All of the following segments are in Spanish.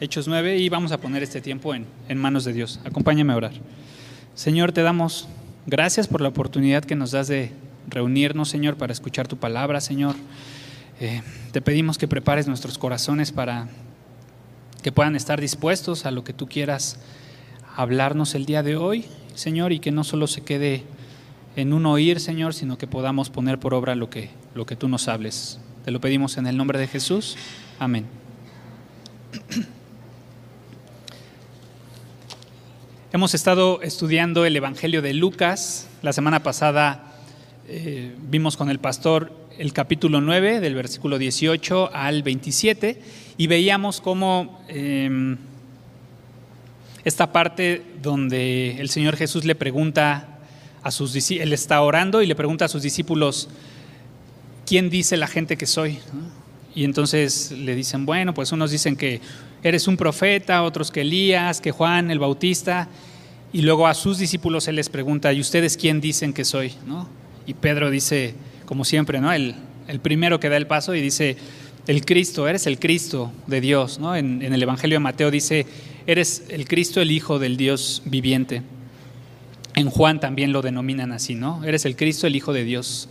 Hechos 9 y vamos a poner este tiempo en, en manos de Dios. Acompáñame a orar. Señor, te damos gracias por la oportunidad que nos das de reunirnos, Señor, para escuchar tu palabra, Señor. Eh, te pedimos que prepares nuestros corazones para que puedan estar dispuestos a lo que tú quieras hablarnos el día de hoy, Señor, y que no solo se quede en un oír, Señor, sino que podamos poner por obra lo que, lo que tú nos hables. Te lo pedimos en el nombre de Jesús. Amén. Hemos estado estudiando el Evangelio de Lucas. La semana pasada eh, vimos con el pastor el capítulo 9, del versículo 18 al 27, y veíamos cómo eh, esta parte donde el Señor Jesús le pregunta a sus discípulos, él está orando y le pregunta a sus discípulos, ¿quién dice la gente que soy? Y entonces le dicen, bueno, pues unos dicen que eres un profeta, otros que Elías, que Juan el Bautista, y luego a sus discípulos él les pregunta, ¿y ustedes quién dicen que soy? ¿No? Y Pedro dice, como siempre, ¿no? El, el, primero que da el paso y dice, el Cristo, eres el Cristo de Dios, ¿no? En, en el Evangelio de Mateo dice, eres el Cristo, el Hijo del Dios viviente. En Juan también lo denominan así, ¿no? Eres el Cristo, el Hijo de Dios,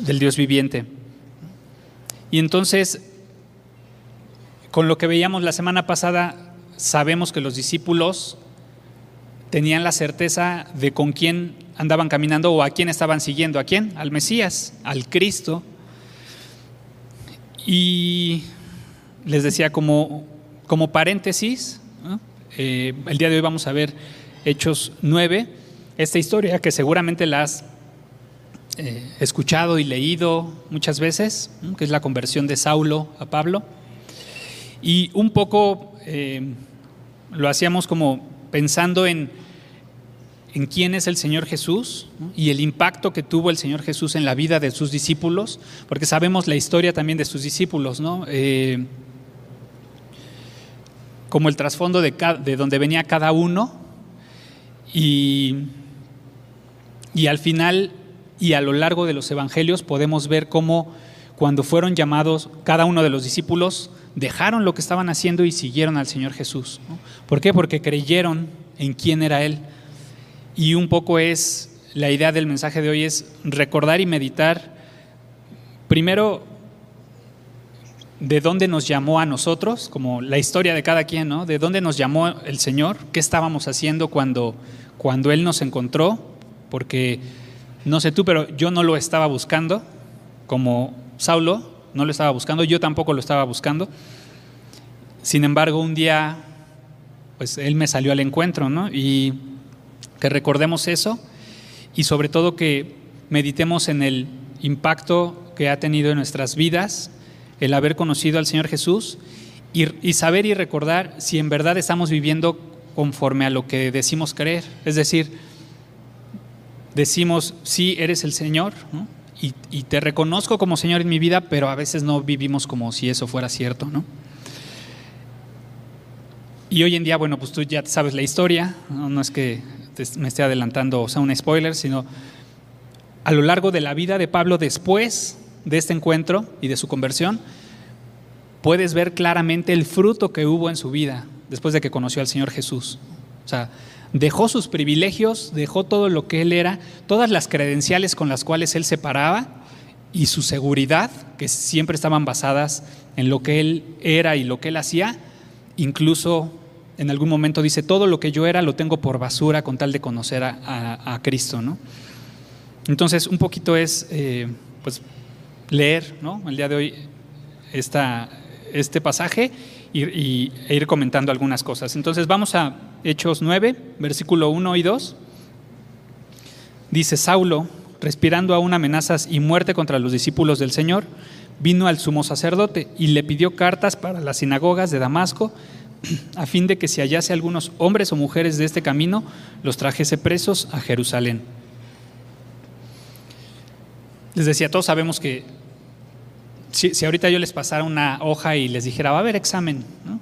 del Dios viviente. Y entonces, con lo que veíamos la semana pasada, sabemos que los discípulos tenían la certeza de con quién andaban caminando o a quién estaban siguiendo. ¿A quién? Al Mesías, al Cristo. Y les decía como, como paréntesis, eh, el día de hoy vamos a ver Hechos 9, esta historia que seguramente la has eh, escuchado y leído muchas veces, que es la conversión de Saulo a Pablo. Y un poco eh, lo hacíamos como pensando en, en quién es el Señor Jesús y el impacto que tuvo el Señor Jesús en la vida de sus discípulos, porque sabemos la historia también de sus discípulos, ¿no? Eh, como el trasfondo de, de, donde venía cada uno y, y al final y a lo largo de los evangelios podemos ver cómo cuando fueron llamados cada uno de los discípulos dejaron lo que estaban haciendo y siguieron al Señor Jesús. ¿Por qué? Porque creyeron en quién era Él. Y un poco es, la idea del mensaje de hoy es recordar y meditar, primero, de dónde nos llamó a nosotros, como la historia de cada quien, ¿no? De dónde nos llamó el Señor, qué estábamos haciendo cuando, cuando Él nos encontró, porque no sé tú, pero yo no lo estaba buscando, como Saulo no lo estaba buscando, yo tampoco lo estaba buscando. Sin embargo, un día, pues Él me salió al encuentro, ¿no? Y que recordemos eso y sobre todo que meditemos en el impacto que ha tenido en nuestras vidas el haber conocido al Señor Jesús y, saber y recordar si en verdad estamos viviendo conforme a lo que decimos creer. Es decir, decimos, sí, eres el Señor ¿no? Y, te reconozco como Señor en mi vida, pero a veces no vivimos como si eso fuera cierto. ¿no? Y hoy en día, bueno, pues tú ya sabes la historia, no, no es que me esté adelantando, o sea, un spoiler, sino a lo largo de la vida de Pablo después de este encuentro y de su conversión, puedes ver claramente el fruto que hubo en su vida después de que conoció al Señor Jesús. O sea, dejó sus privilegios, dejó todo lo que él era, todas las credenciales con las cuales él se paraba y su seguridad, que siempre estaban basadas en lo que él era y lo que él hacía, incluso en algún momento dice, todo lo que yo era lo tengo por basura con tal de conocer a, a, Cristo, ¿no? Entonces, un poquito es, eh, pues, leer, ¿no? El día de hoy esta, este pasaje y, y, e ir comentando algunas cosas. Entonces, vamos a Hechos 9, versículo 1 y 2. Dice, Saulo, respirando aún amenazas y muerte contra los discípulos del Señor, vino al sumo sacerdote y le pidió cartas para las sinagogas de Damasco, a fin de que si hallase algunos hombres o mujeres de este camino, los trajese presos a Jerusalén. Les decía, todos sabemos que si, ahorita yo les pasara una hoja y les dijera, va a haber examen, ¿no?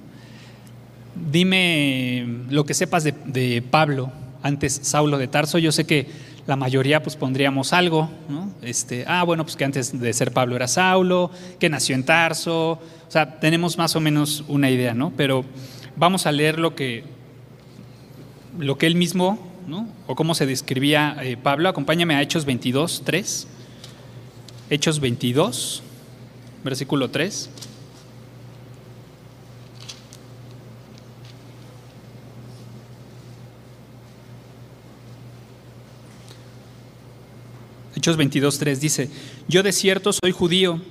Dime lo que sepas de, Pablo, antes Saulo de Tarso, yo sé que la mayoría pues pondríamos algo, ¿no? Este, ah, bueno, pues que antes de ser Pablo era Saulo, que nació en Tarso, o sea, tenemos más o menos una idea, ¿no? Pero vamos a leer lo que, lo que él mismo, ¿no? O cómo se describía eh, Pablo. Acompáñame a Hechos 22, 3. Hechos 22, versículo 3. Hechos 22.3 dice, yo de cierto soy judío,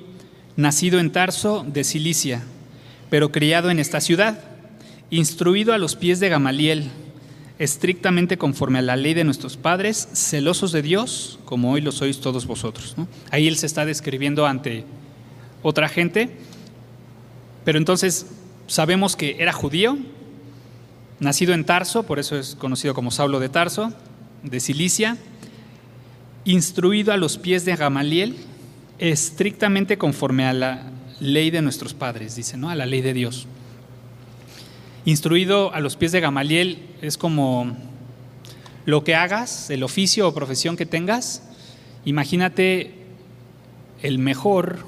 nacido en Tarso de Cilicia, pero criado en esta ciudad, instruido a los pies de Gamaliel, estrictamente conforme a la ley de nuestros padres, celosos de Dios, como hoy lo sois todos vosotros. Ahí él se está describiendo ante otra gente, pero entonces sabemos que era judío, nacido en Tarso, por eso es conocido como Saulo de Tarso, de Cilicia, instruido a los pies de Gamaliel, estrictamente conforme a la ley de nuestros padres, dice, ¿no? A la ley de Dios. Instruido a los pies de Gamaliel es como lo que hagas, el oficio o profesión que tengas, imagínate el mejor,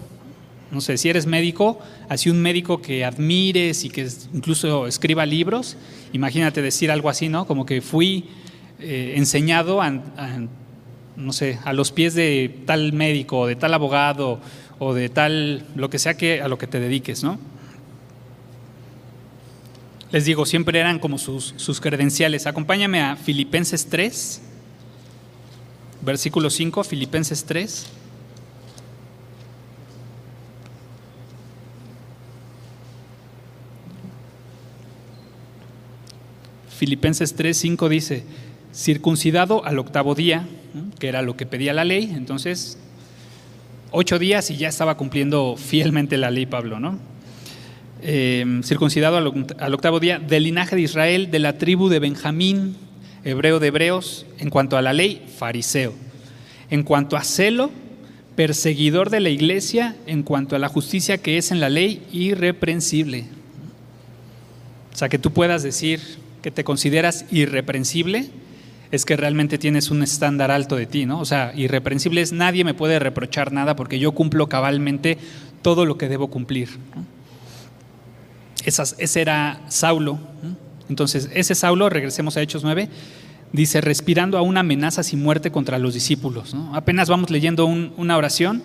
no sé, si eres médico, así un médico que admires y que incluso escriba libros, imagínate decir algo así, ¿no? Como que fui eh, enseñado a, no sé, a los pies de tal médico, o de tal abogado, o de tal, lo que sea que a lo que te dediques, ¿no? Les digo, siempre eran como sus, sus credenciales. Acompáñame a Filipenses 3, versículo 5, Filipenses 3. Filipenses 3, 5 dice, circuncidado al octavo día, que era lo que pedía la ley, entonces ocho días y ya estaba cumpliendo fielmente la ley Pablo. Em, circuncidado al, octavo día, del linaje de Israel, de la tribu de Benjamín, hebreo de hebreos, en cuanto a la ley, fariseo. En cuanto a celo, perseguidor de la iglesia, en cuanto a la justicia que es en la ley, irreprensible. O sea, que tú puedas decir que te consideras irreprensible, es que realmente tienes un estándar alto de ti, ¿no? O sea, irreprensible es nadie me puede reprochar nada porque yo cumplo cabalmente todo lo que debo cumplir. ese era Saulo. Entonces, ese Saulo, regresemos a Hechos 9, dice, respirando a una amenaza sin muerte contra los discípulos. Apenas vamos leyendo una oración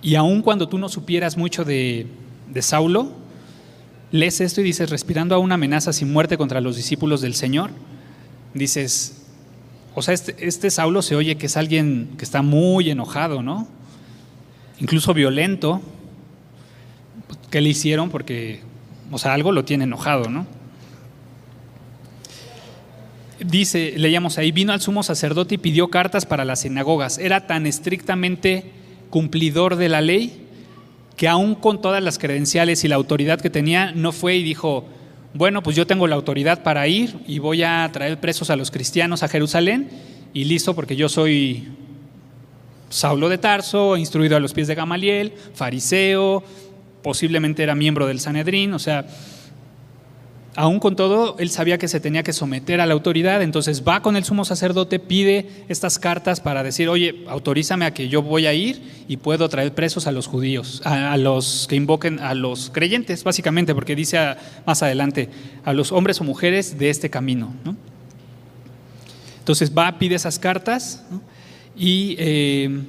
y aun cuando tú no supieras mucho de, de Saulo, lees esto y dices, respirando a una amenaza sin muerte contra los discípulos del Señor dices, o sea, este, este, Saulo se oye que es alguien que está muy enojado, ¿no? Incluso violento. ¿Qué le hicieron? Porque, o sea, algo lo tiene enojado, ¿no? Dice, leíamos ahí, vino al sumo sacerdote y pidió cartas para las sinagogas. Era tan estrictamente cumplidor de la ley que aún con todas las credenciales y la autoridad que tenía, no fue y dijo, bueno, pues yo tengo la autoridad para ir y voy a traer presos a los cristianos a Jerusalén y listo porque yo soy Saulo de Tarso, instruido a los pies de Gamaliel, fariseo, posiblemente era miembro del Sanedrín, o sea, Aún con todo, él sabía que se tenía que someter a la autoridad, entonces va con el sumo sacerdote, pide estas cartas para decir, oye, autorízame a que yo voy a ir y puedo traer presos a los judíos, a, los que invoquen, a los creyentes, básicamente, porque dice más adelante, a los hombres o mujeres de este camino. Entonces va, pide esas cartas, y eh,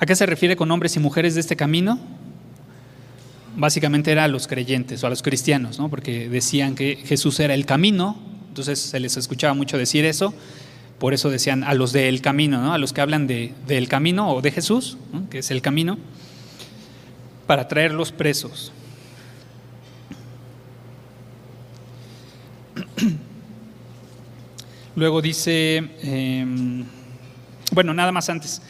¿a qué se refiere con hombres y mujeres de este camino? Básicamente era a los creyentes o a los cristianos, ¿no? porque decían que Jesús era el camino, entonces se les escuchaba mucho decir eso, por eso decían a los del camino, ¿no? a los que hablan de, del camino o de Jesús, que es el camino, para traerlos presos. Luego dice, em, bueno, nada más antes,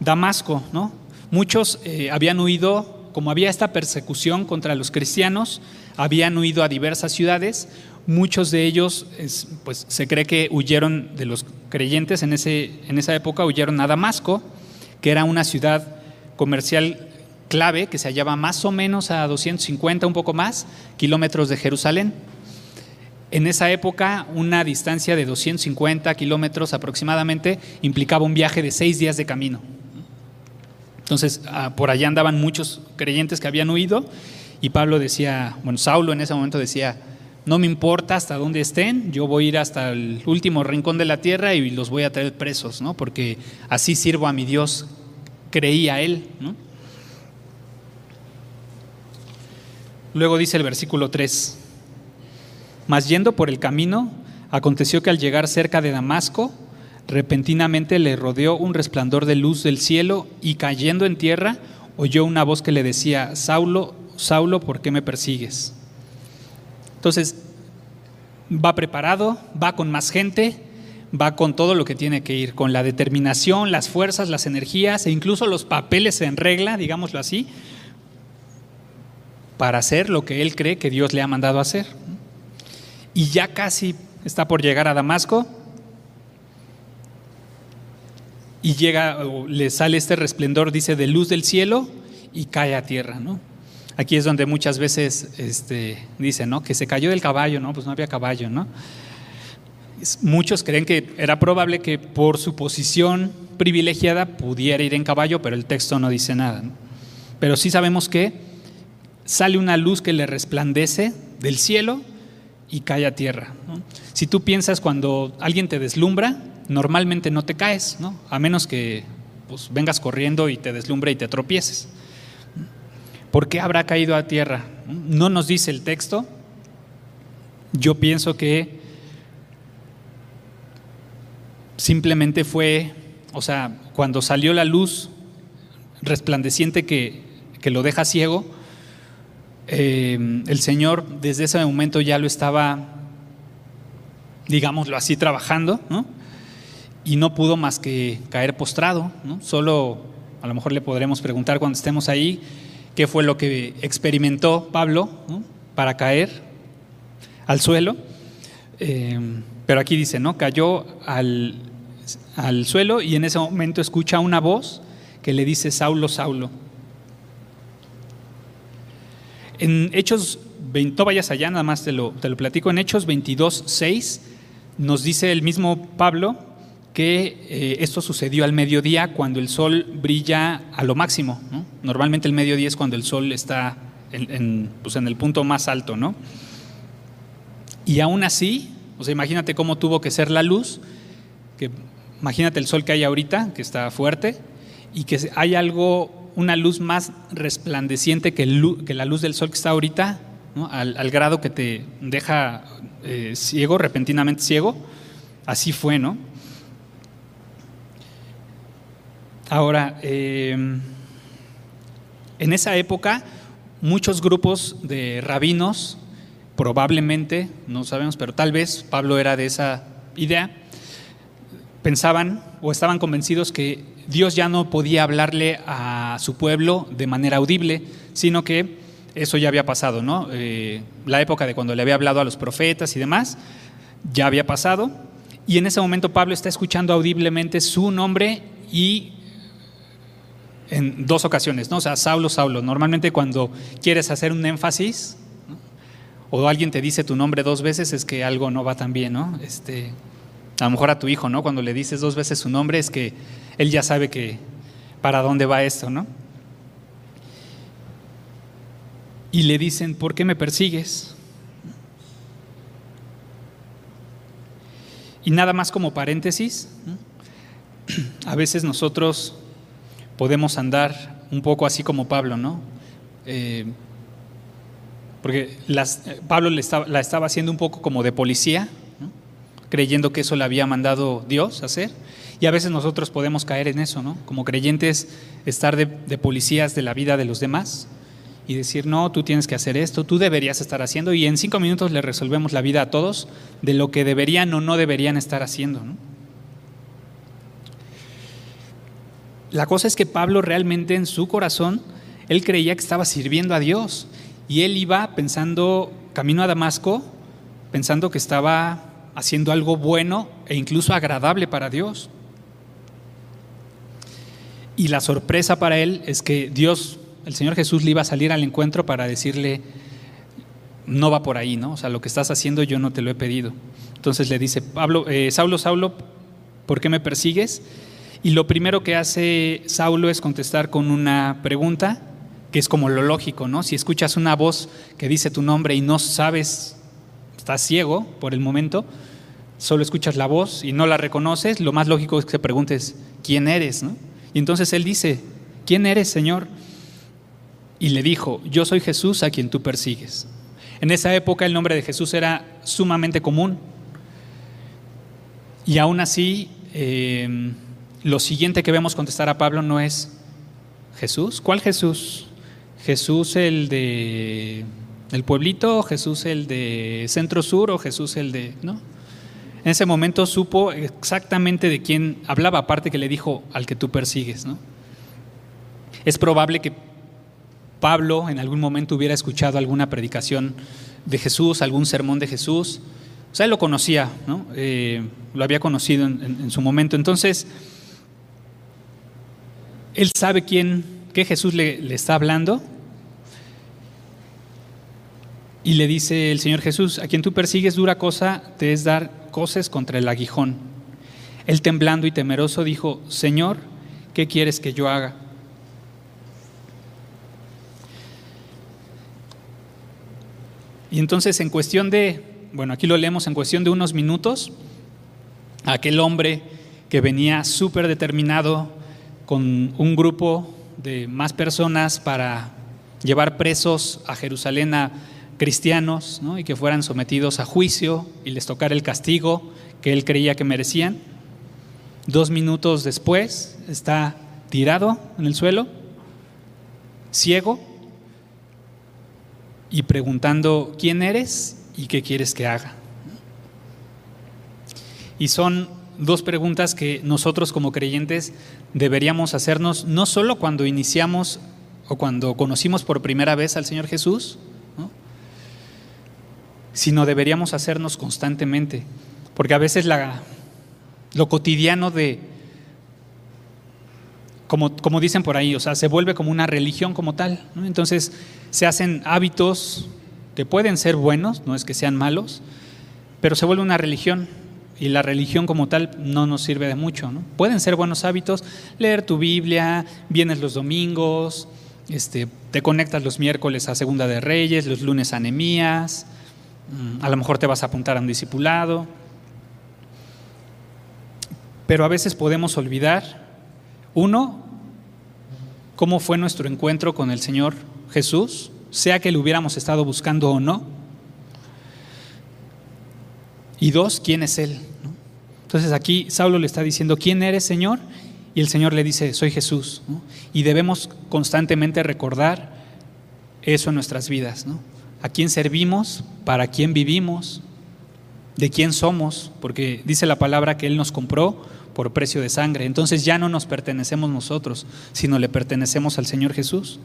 Damasco, ¿no? Muchos eh, habían huido como había esta persecución contra los cristianos, habían huido a diversas ciudades, muchos de ellos, pues se cree que huyeron de los creyentes en, ese, en esa época, huyeron a Damasco, que era una ciudad comercial clave que se hallaba más o menos a 250, un poco más, kilómetros de Jerusalén. en esa época una distancia de 250 kilómetros aproximadamente implicaba un viaje de seis días de camino. Entonces, ah, por allá andaban muchos creyentes que habían huido y Pablo decía, bueno, Saulo en ese momento decía, no me importa hasta dónde estén, yo voy a ir hasta el último rincón de la tierra y los voy a traer presos, ¿no? Porque así sirvo a mi Dios, creía él, ¿no? Luego dice el versículo 3, mas yendo por el camino, aconteció que al llegar cerca de Damasco, repentinamente le rodeó un resplandor de luz del cielo y cayendo en tierra, oyó una voz que le decía, Saulo, Saulo, ¿por qué me persigues? Entonces, va preparado, va con más gente, va con todo lo que tiene que ir, con la determinación, las fuerzas, las energías e incluso los papeles en regla, digámoslo así, para hacer lo que él cree que Dios le ha mandado hacer. Y ya casi está por llegar a Damasco y llega, le sale este resplendor, dice, de luz del cielo y cae a tierra, ¿no? Aquí es donde muchas veces este, dicen, ¿no? Que se cayó del caballo, ¿no? Pues no había caballo, ¿no? Muchos creen que era probable que por su posición privilegiada pudiera ir en caballo, pero el texto no dice nada. Pero sí sabemos que sale una luz que le resplandece del cielo y cae a tierra. Si tú piensas cuando alguien te deslumbra, normalmente no te caes, ¿no? a menos que pues, vengas corriendo y te deslumbre y te tropieces. ¿Por qué habrá caído a tierra? No nos dice el texto. Yo pienso que simplemente fue, o sea, cuando salió la luz resplandeciente que, que lo deja ciego, eh, el Señor desde ese momento ya lo estaba, digámoslo así, trabajando, ¿no? Y no pudo más que caer postrado. ¿no? Solo a lo mejor le podremos preguntar cuando estemos ahí qué fue lo que experimentó Pablo para caer al suelo. Eh, pero aquí dice, ¿no? Cayó al, al suelo y en ese momento escucha una voz que le dice, Saulo, Saulo. En Hechos, no vayas allá, nada más te lo, te lo platico, en Hechos 22, 6 nos dice el mismo Pablo que eh, esto sucedió al mediodía cuando el sol brilla a lo máximo. Normalmente el mediodía es cuando el sol está en, pues en, el punto más alto. ¿no? Y aún así, o sea, imagínate cómo tuvo que ser la luz, que imagínate el sol que hay ahorita, que está fuerte, y que hay algo, una luz más resplandeciente que, que la luz del sol que está ahorita, al, grado que te deja eh, ciego, repentinamente ciego. Así fue, ¿no? Ahora, em, en esa época, muchos grupos de rabinos, probablemente, no sabemos, pero tal vez Pablo era de esa idea, pensaban o estaban convencidos que Dios ya no podía hablarle a su pueblo de manera audible, sino que eso ya había pasado, ¿no? Eh, la época de cuando le había hablado a los profetas y demás, ya había pasado, y en ese momento Pablo está escuchando audiblemente su nombre y en dos ocasiones, ¿no? O sea, Saulo, Saulo. Normalmente cuando quieres hacer un énfasis o alguien te dice tu nombre dos veces es que algo no va tan bien, ¿no? Este, a lo mejor a tu hijo, ¿no? Cuando le dices dos veces su nombre es que él ya sabe que para dónde va esto, ¿no? Y le dicen, ¿por qué me persigues? Y nada más como paréntesis, a veces nosotros podemos andar un poco así como Pablo, ¿no? Eh, porque Pablo la estaba haciendo un poco como de policía, creyendo que eso le había mandado Dios hacer. Y a veces nosotros podemos caer en eso, ¿no? Como creyentes, estar de, de, policías de la vida de los demás y decir, no, tú tienes que hacer esto, tú deberías estar haciendo. Y en cinco minutos le resolvemos la vida a todos de lo que deberían o no deberían estar haciendo, ¿no? La cosa es que Pablo realmente en su corazón, él creía que estaba sirviendo a Dios y él iba pensando, camino a Damasco, pensando que estaba haciendo algo bueno e incluso agradable para Dios. Y la sorpresa para él es que Dios, el Señor Jesús, le iba a salir al encuentro para decirle, no va por ahí, ¿no? O sea, lo que estás haciendo yo no te lo he pedido. Entonces le dice, Pablo, eh, Saulo, Saulo, ¿por qué me persigues? Y lo primero que hace Saulo es contestar con una pregunta, que es como lo lógico, ¿no? Si escuchas una voz que dice tu nombre y no sabes, estás ciego por el momento, solo escuchas la voz y no la reconoces, lo más lógico es que te preguntes, ¿quién eres? ¿no? Y entonces él dice, ¿quién eres, Señor? Y le dijo, yo soy Jesús a quien tú persigues. En esa época el nombre de Jesús era sumamente común. Y aún así, eh, lo siguiente que vemos contestar a Pablo no es Jesús. ¿Cuál Jesús? Jesús el de el pueblito, Jesús el de Centro Sur o Jesús el de, ¿no? En ese momento supo exactamente de quién hablaba, aparte que le dijo al que tú persigues, ¿no? Es probable que Pablo en algún momento hubiera escuchado alguna predicación de Jesús, algún sermón de Jesús. O sea, él lo conocía, ¿no? Eh, lo había conocido en, su momento. Entonces, él sabe quién, qué Jesús le, le está hablando. Y le dice el Señor Jesús, a quien tú persigues dura cosa te es dar cosas contra el aguijón. Él temblando y temeroso dijo, Señor, ¿qué quieres que yo haga? Y entonces en cuestión de, bueno, aquí lo leemos en cuestión de unos minutos, aquel hombre que venía súper determinado con un grupo de más personas para llevar presos a Jerusalén a cristianos y que fueran sometidos a juicio y les tocara el castigo que él creía que merecían. Dos minutos después está tirado en el suelo, ciego, y preguntando quién eres y qué quieres que haga. Y son dos preguntas que nosotros como creyentes deberíamos hacernos no solo cuando iniciamos o cuando conocimos por primera vez al Señor Jesús, sino deberíamos hacernos constantemente, porque a veces la, lo cotidiano de, como, como, dicen por ahí, o sea, se vuelve como una religión como tal. Entonces se hacen hábitos que pueden ser buenos, no es que sean malos, pero se vuelve una religión y la religión como tal no nos sirve de mucho. ¿no? Pueden ser buenos hábitos, leer tu Biblia, vienes los domingos, este, te conectas los miércoles a Segunda de Reyes, los lunes a Nemías, mm, a lo mejor te vas a apuntar a un discipulado, pero a veces podemos olvidar, uno, cómo fue nuestro encuentro con el Señor Jesús, sea que lo hubiéramos estado buscando o no. Y dos, ¿quién es Él? Entonces aquí Saulo le está diciendo, ¿quién eres, Señor? Y el Señor le dice, soy Jesús. Y debemos constantemente recordar eso en nuestras vidas. ¿A quién servimos? ¿Para quién vivimos? ¿De quién somos? Porque dice la palabra que Él nos compró por precio de sangre. Entonces ya no nos pertenecemos nosotros, sino le pertenecemos al Señor Jesús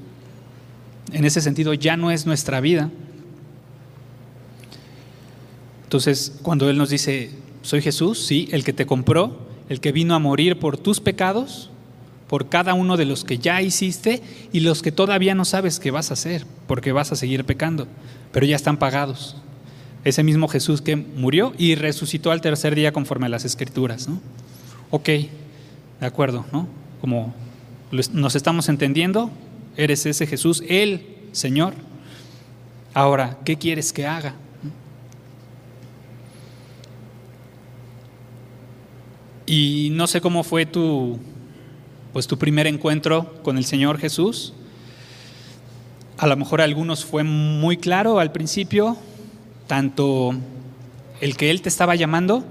en ese sentido ya no es nuestra vida. Entonces, cuando Él nos dice, soy Jesús, sí, el que te compró, el que vino a morir por tus pecados, por cada uno de los que ya hiciste y los que todavía no sabes que vas a hacer, porque vas a seguir pecando, pero ya están pagados. Ese mismo Jesús que murió y resucitó al tercer día conforme a las escrituras. ¿no? Ok, de acuerdo, ¿no? Como nos estamos entendiendo, Eres ese Jesús, el Señor. Ahora, ¿qué quieres que haga? Y no sé cómo fue tu pues tu primer encuentro con el Señor Jesús. A lo mejor a algunos fue muy claro al principio, tanto el que Él te estaba llamando,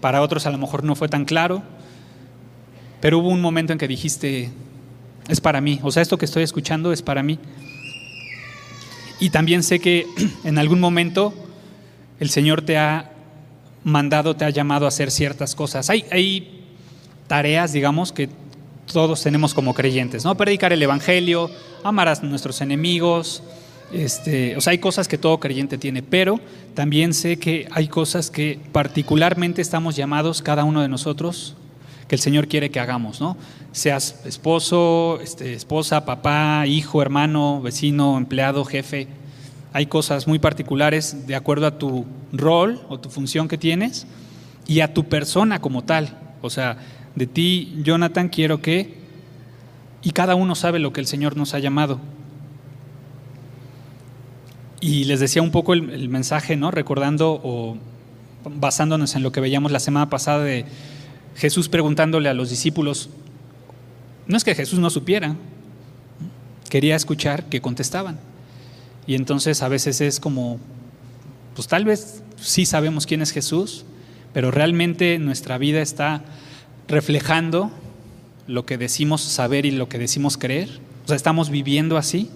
para otros a lo mejor no fue tan claro, pero hubo un momento en que dijiste, es para mí. O sea, esto que estoy escuchando es para mí. Y también sé que en algún momento el Señor te ha mandado, te ha llamado a hacer ciertas cosas. Hay, hay tareas, digamos, que todos tenemos como creyentes, ¿no? Predicar el Evangelio, amar a nuestros enemigos, este, o sea, hay cosas que todo creyente tiene, pero también sé que hay cosas que particularmente estamos llamados cada uno de nosotros que el Señor quiere que hagamos, ¿no? Seas esposo, este, esposa, papá, hijo, hermano, vecino, empleado, jefe. hay cosas muy particulares de acuerdo a tu rol o tu función que tienes y a tu persona como tal. O sea, de ti, Jonathan, quiero que... Y cada uno sabe lo que el Señor nos ha llamado. Y les decía un poco el, mensaje, ¿no? Recordando o basándonos en lo que veíamos la semana pasada de Jesús preguntándole a los discípulos, no es que Jesús no supiera, quería escuchar que contestaban. Y entonces a veces es como, pues tal vez sí sabemos quién es Jesús, pero realmente nuestra vida está reflejando lo que decimos saber y lo que decimos creer. O sea, estamos viviendo así.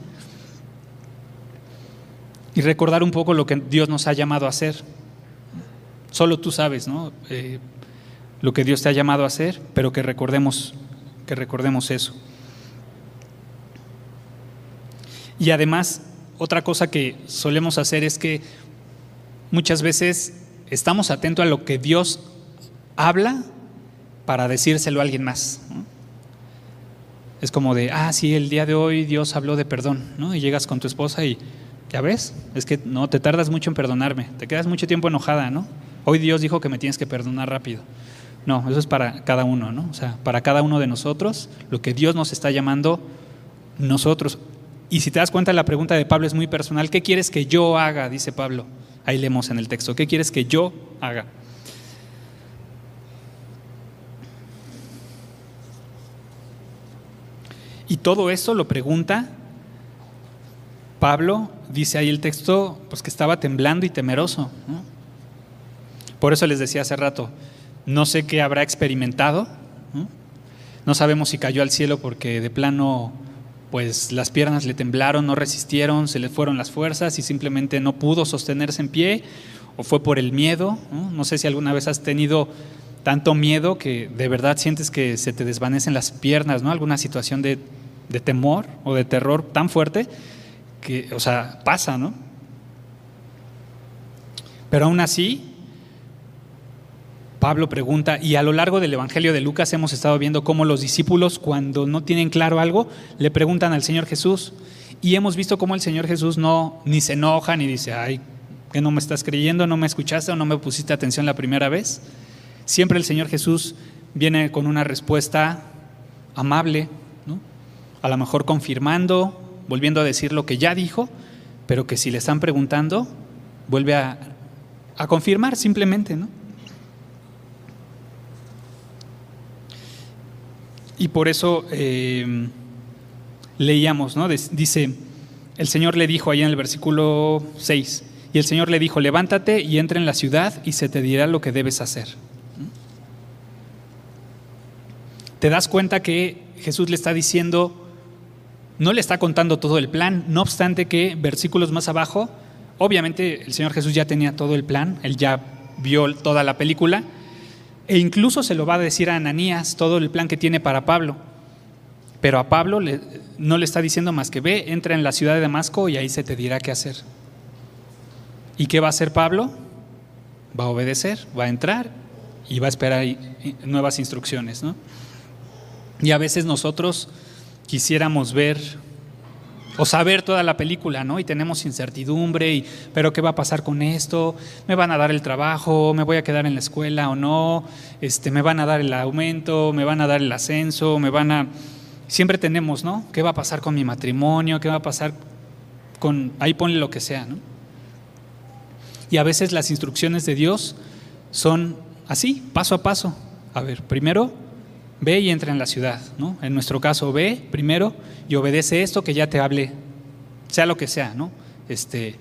Y recordar un poco lo que Dios nos ha llamado a hacer. Solo tú sabes, ¿no? Eh, lo que Dios te ha llamado a hacer, pero que recordemos, que recordemos eso. Y además, otra cosa que solemos hacer es que muchas veces estamos atentos a lo que Dios habla para decírselo a alguien más. Es como de, ah, sí, el día de hoy Dios habló de perdón, ¿no? Y llegas con tu esposa y, ya ves, es que no, te tardas mucho en perdonarme, te quedas mucho tiempo enojada, ¿no? Hoy Dios dijo que me tienes que perdonar rápido. No, eso es para cada uno, ¿no? O sea, para cada uno de nosotros, lo que Dios nos está llamando, nosotros. Y si te das cuenta, la pregunta de Pablo es muy personal. ¿Qué quieres que yo haga? Dice Pablo. Ahí leemos en el texto. ¿Qué quieres que yo haga? Y todo eso lo pregunta Pablo, dice ahí el texto, pues que estaba temblando y temeroso. Por eso les decía hace rato, no sé qué habrá experimentado. ¿no? sabemos si cayó al cielo porque de plano pues las piernas le temblaron, no resistieron, se le fueron las fuerzas y simplemente no pudo sostenerse en pie, o fue por el miedo. No, sé si alguna vez has tenido tanto miedo que de verdad sientes que se te desvanecen las piernas, ¿no? Alguna situación de, de temor o de terror tan fuerte que, o sea, pasa, ¿no? Pero aún así, Pablo pregunta, y a lo largo del Evangelio de Lucas hemos estado viendo cómo los discípulos cuando no tienen claro algo, le preguntan al Señor Jesús. Y hemos visto cómo el Señor Jesús no ni se enoja ni dice, ay, que no me estás creyendo, no me escuchaste o no me pusiste atención la primera vez. Siempre el Señor Jesús viene con una respuesta amable, ¿no? a lo mejor confirmando, volviendo a decir lo que ya dijo, pero que si le están preguntando, vuelve a, a confirmar simplemente, ¿no? Y por eso eh, leíamos, ¿no? Dice, el Señor le dijo ahí en el versículo 6, y el Señor le dijo, levántate y entra en la ciudad y se te dirá lo que debes hacer. Te das cuenta que Jesús le está diciendo, no le está contando todo el plan, no obstante que versículos más abajo, obviamente el Señor Jesús ya tenía todo el plan, él ya vio toda la película, e incluso se lo va a decir a Ananías todo el plan que tiene para Pablo. Pero a Pablo no le está diciendo más que ve, entra en la ciudad de Damasco y ahí se te dirá qué hacer. ¿Y qué va a hacer Pablo? Va a obedecer, va a entrar y va a esperar nuevas instrucciones. Y a veces nosotros quisiéramos ver o saber toda la película, ¿no? Y tenemos incertidumbre, y, pero ¿qué va a pasar con esto? ¿Me van a dar el trabajo? ¿Me voy a quedar en la escuela o no? Este, ¿Me van a dar el aumento? ¿Me van a dar el ascenso? ¿Me van a...? Siempre tenemos, ¿no? ¿Qué va a pasar con mi matrimonio? ¿Qué va a pasar con...? Ahí ponle lo que sea, ¿no? Y a veces las instrucciones de Dios son así, paso a paso. A ver, primero ve y entra en la ciudad, ¿no? En nuestro caso, ve primero y obedece esto que ya te hable, sea lo que sea, ¿no? Este,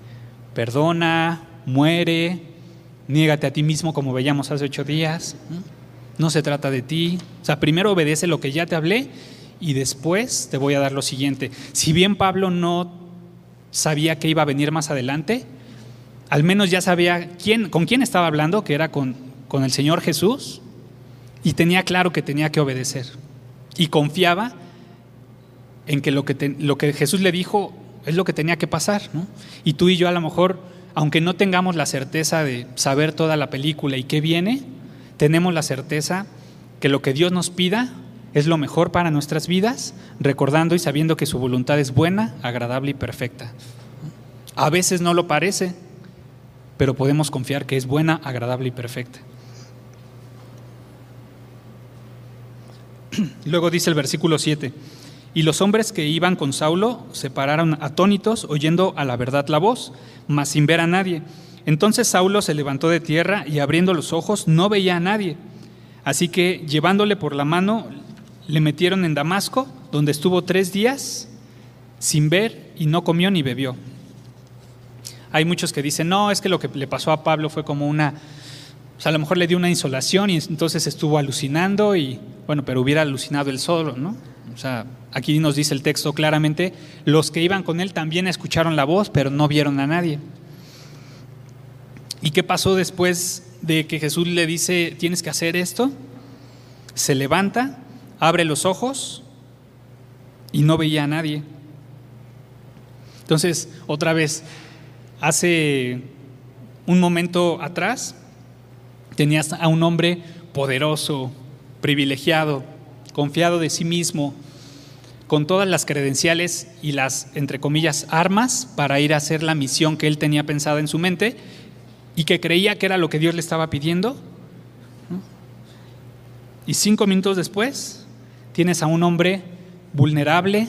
perdona, muere, niégate a ti mismo como veíamos hace ocho días, ¿no? se trata de ti, o sea, primero obedece lo que ya te hablé y después te voy a dar lo siguiente. Si bien Pablo no sabía que iba a venir más adelante, al menos ya sabía quién, con quién estaba hablando, que era con, con el Señor Jesús, y tenía claro que tenía que obedecer. Y confiaba en que lo que, lo que Jesús le dijo es lo que tenía que pasar. Y tú y yo a lo mejor, aunque no tengamos la certeza de saber toda la película y qué viene, tenemos la certeza que lo que Dios nos pida es lo mejor para nuestras vidas, recordando y sabiendo que su voluntad es buena, agradable y perfecta. A veces no lo parece, pero podemos confiar que es buena, agradable y perfecta. Luego dice el versículo 7, y los hombres que iban con Saulo se pararon atónitos oyendo a la verdad la voz, mas sin ver a nadie. Entonces Saulo se levantó de tierra y abriendo los ojos no veía a nadie. Así que llevándole por la mano, le metieron en Damasco, donde estuvo tres días sin ver y no comió ni bebió. Hay muchos que dicen, no, es que lo que le pasó a Pablo fue como una, o sea, a lo mejor le dio una insolación y entonces estuvo alucinando y, bueno, pero hubiera alucinado él solo, ¿no? O sea, aquí nos dice el texto claramente, los que iban con él también escucharon la voz, pero no vieron a nadie. ¿Y qué pasó después de que Jesús le dice, tienes que hacer esto? Se levanta, abre los ojos y no veía a nadie. Entonces, otra vez, hace un momento atrás, tenías a un hombre poderoso, privilegiado, confiado de sí mismo, con todas las credenciales y las, entre comillas, armas para ir a hacer la misión que él tenía pensada en su mente y que creía que era lo que Dios le estaba pidiendo. Y cinco minutos después tienes a un hombre vulnerable,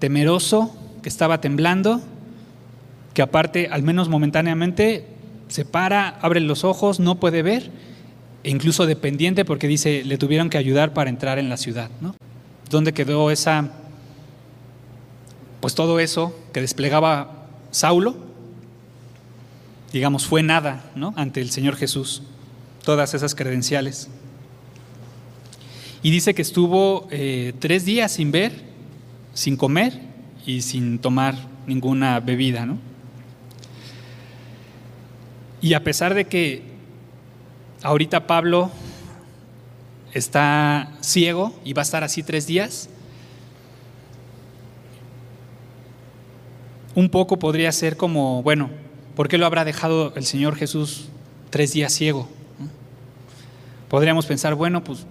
temeroso, que estaba temblando, que aparte, al menos momentáneamente, se para, abre los ojos, no puede ver, e incluso dependiente porque dice, le tuvieron que ayudar para entrar en la ciudad. ¿no? ¿Dónde quedó esa, pues todo eso que desplegaba Saulo? Digamos, fue nada ¿no? ante el Señor Jesús, todas esas credenciales. Y dice que estuvo eh, tres días sin ver, sin comer y sin tomar ninguna bebida. ¿no? Y a pesar de que ahorita Pablo está ciego y va a estar así tres días, un poco podría ser como, bueno, ¿por qué lo habrá dejado el Señor Jesús tres días ciego? Podríamos pensar, bueno, pues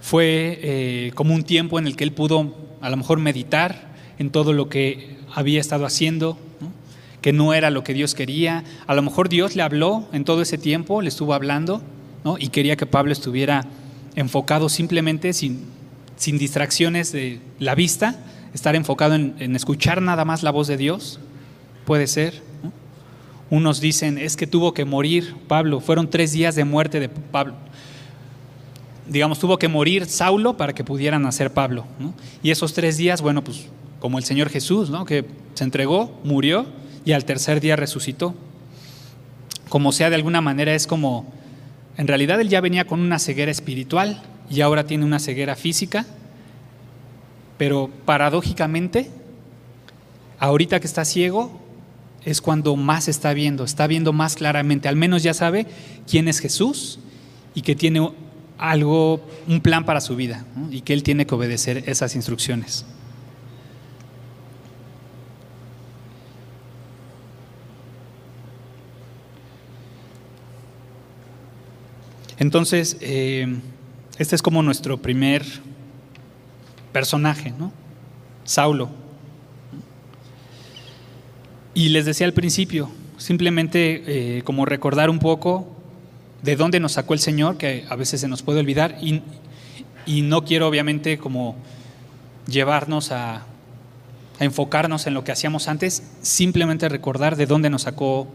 fue eh, como un tiempo en el que él pudo a lo mejor meditar en todo lo que había estado haciendo, que no era lo que Dios quería. A lo mejor Dios le habló en todo ese tiempo, le estuvo hablando, y quería que Pablo estuviera enfocado simplemente sin, sin distracciones de la vista, estar enfocado en, en, escuchar nada más la voz de Dios. Puede ser. Unos dicen, es que tuvo que morir Pablo, fueron tres días de muerte de Pablo digamos, tuvo que morir Saulo para que pudieran nacer Pablo. Y esos tres días, bueno, pues como el Señor Jesús, ¿no? que se entregó, murió y al tercer día resucitó. Como sea, de alguna manera es como, en realidad él ya venía con una ceguera espiritual y ahora tiene una ceguera física, pero paradójicamente, ahorita que está ciego, es cuando más está viendo, está viendo más claramente, al menos ya sabe quién es Jesús y que tiene algo, un plan para su vida y que él tiene que obedecer esas instrucciones. Entonces, eh, este es como nuestro primer personaje, ¿no? Saulo. Y les decía al principio, simplemente eh, como recordar un poco de dónde nos sacó el Señor, que a veces se nos puede olvidar, y, no quiero obviamente como llevarnos a, enfocarnos en lo que hacíamos antes, simplemente recordar de dónde nos sacó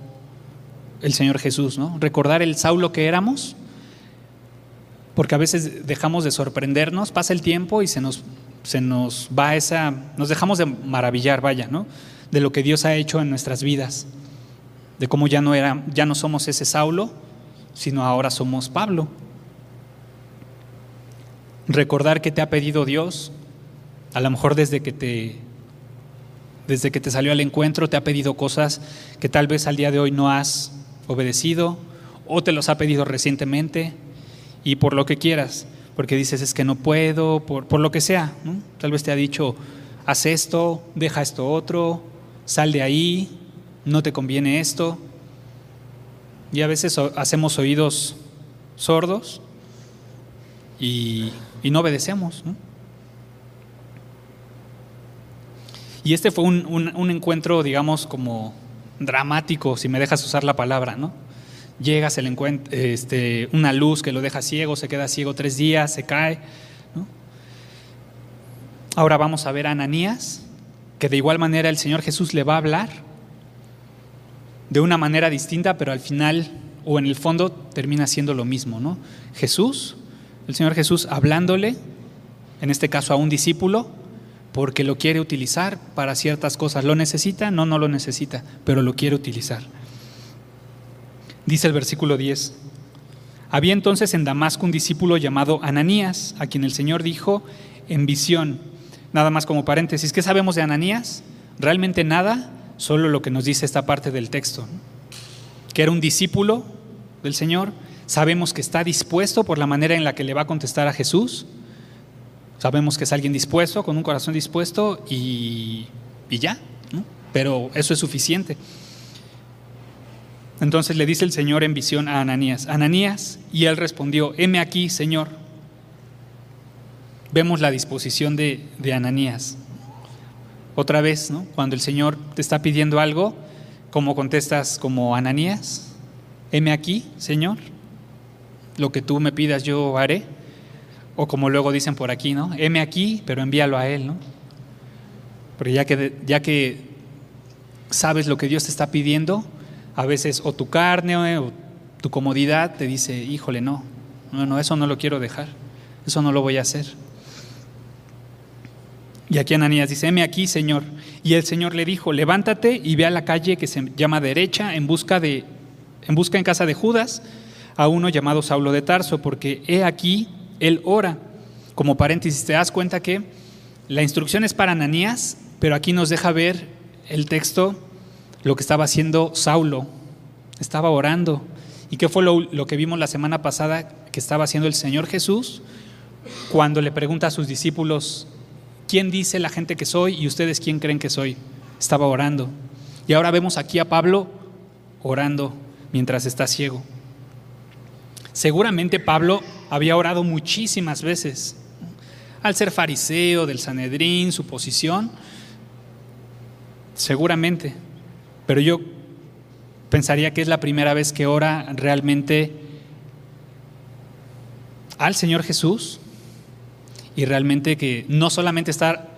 el Señor Jesús, ¿no? Recordar el Saulo que éramos, porque a veces dejamos de sorprendernos, pasa el tiempo y se nos, se nos va esa, nos dejamos de maravillar, vaya, ¿no? De lo que Dios ha hecho en nuestras vidas, de cómo ya no era, ya no somos ese Saulo, sino ahora somos Pablo. Recordar que te ha pedido Dios, a lo mejor desde que te desde que te salió al encuentro te ha pedido cosas que tal vez al día de hoy no has obedecido o te los ha pedido recientemente y por lo que quieras, porque dices es que no puedo, por, por lo que sea, tal vez te ha dicho haz esto, deja esto otro, sal de ahí, no te conviene esto, y a veces hacemos oídos sordos y, no obedecemos. Y este fue un, encuentro, digamos, como dramático, si me dejas usar la palabra, ¿no? Llega, se le encuentra este, una luz que lo deja ciego, se queda ciego tres días, se cae. Ahora vamos a ver a Ananías, que de igual manera el Señor Jesús le va a hablar de una manera distinta, pero al final o en el fondo termina siendo lo mismo, ¿no? Jesús, el Señor Jesús hablándole, en este caso a un discípulo, porque lo quiere utilizar para ciertas cosas. ¿Lo necesita? No, no lo necesita, pero lo quiere utilizar. Dice el versículo 10. Había entonces en Damasco un discípulo llamado Ananías, a quien el Señor dijo en visión, nada más como paréntesis, ¿qué sabemos de Ananías? Realmente nada, solo lo que nos dice esta parte del texto, que era un discípulo del Señor, sabemos que está dispuesto por la manera en la que le va a contestar a Jesús, sabemos que es alguien dispuesto, con un corazón dispuesto y, ya, pero eso es suficiente. Entonces le dice el Señor en visión a Ananías, Ananías, y él respondió, heme aquí, Señor. Vemos la disposición de, de Ananías. Otra vez, ¿no? Cuando el Señor te está pidiendo algo, ¿cómo contestas como Ananías? Heme aquí, Señor. Lo que tú me pidas yo haré. O como luego dicen por aquí, ¿no? Heme aquí, pero envíalo a Él, ¿no? Porque ya que, ya que sabes lo que Dios te está pidiendo, a veces o tu carne o tu comodidad te dice, híjole, no, no, no, eso no lo quiero dejar, eso no lo voy a hacer. Y aquí Ananías dice, heme aquí, Señor. Y el Señor le dijo, levántate y ve a la calle que se llama derecha en busca, de, en busca en casa de Judas a uno llamado Saulo de Tarso, porque he aquí, él ora. Como paréntesis, te das cuenta que la instrucción es para Ananías, pero aquí nos deja ver el texto lo que estaba haciendo Saulo. Estaba orando. ¿Y qué fue lo, que vimos la semana pasada que estaba haciendo el Señor Jesús cuando le pregunta a sus discípulos, ¿quién dice la gente que soy y ustedes quién creen que soy? Estaba orando. Y ahora vemos aquí a Pablo orando mientras está ciego. Seguramente Pablo había orado muchísimas veces. Al ser fariseo del Sanedrín, su posición, seguramente. Pero yo pensaría que es la primera vez que ora realmente al Señor Jesús y realmente que no solamente estar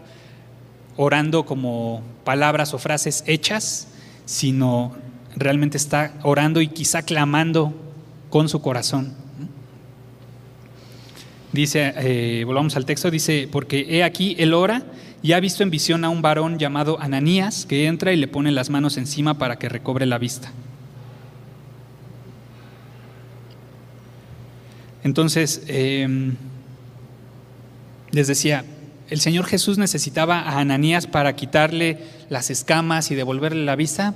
orando como palabras o frases hechas, sino realmente está orando y quizá clamando con su corazón. Dice, eh, volvamos al texto, dice, porque he aquí, él ora y ha visto en visión a un varón llamado Ananías que entra y le pone las manos encima para que recobre la vista. Entonces, eh, les decía, ¿el Señor Jesús necesitaba a Ananías para quitarle las escamas y devolverle la vista?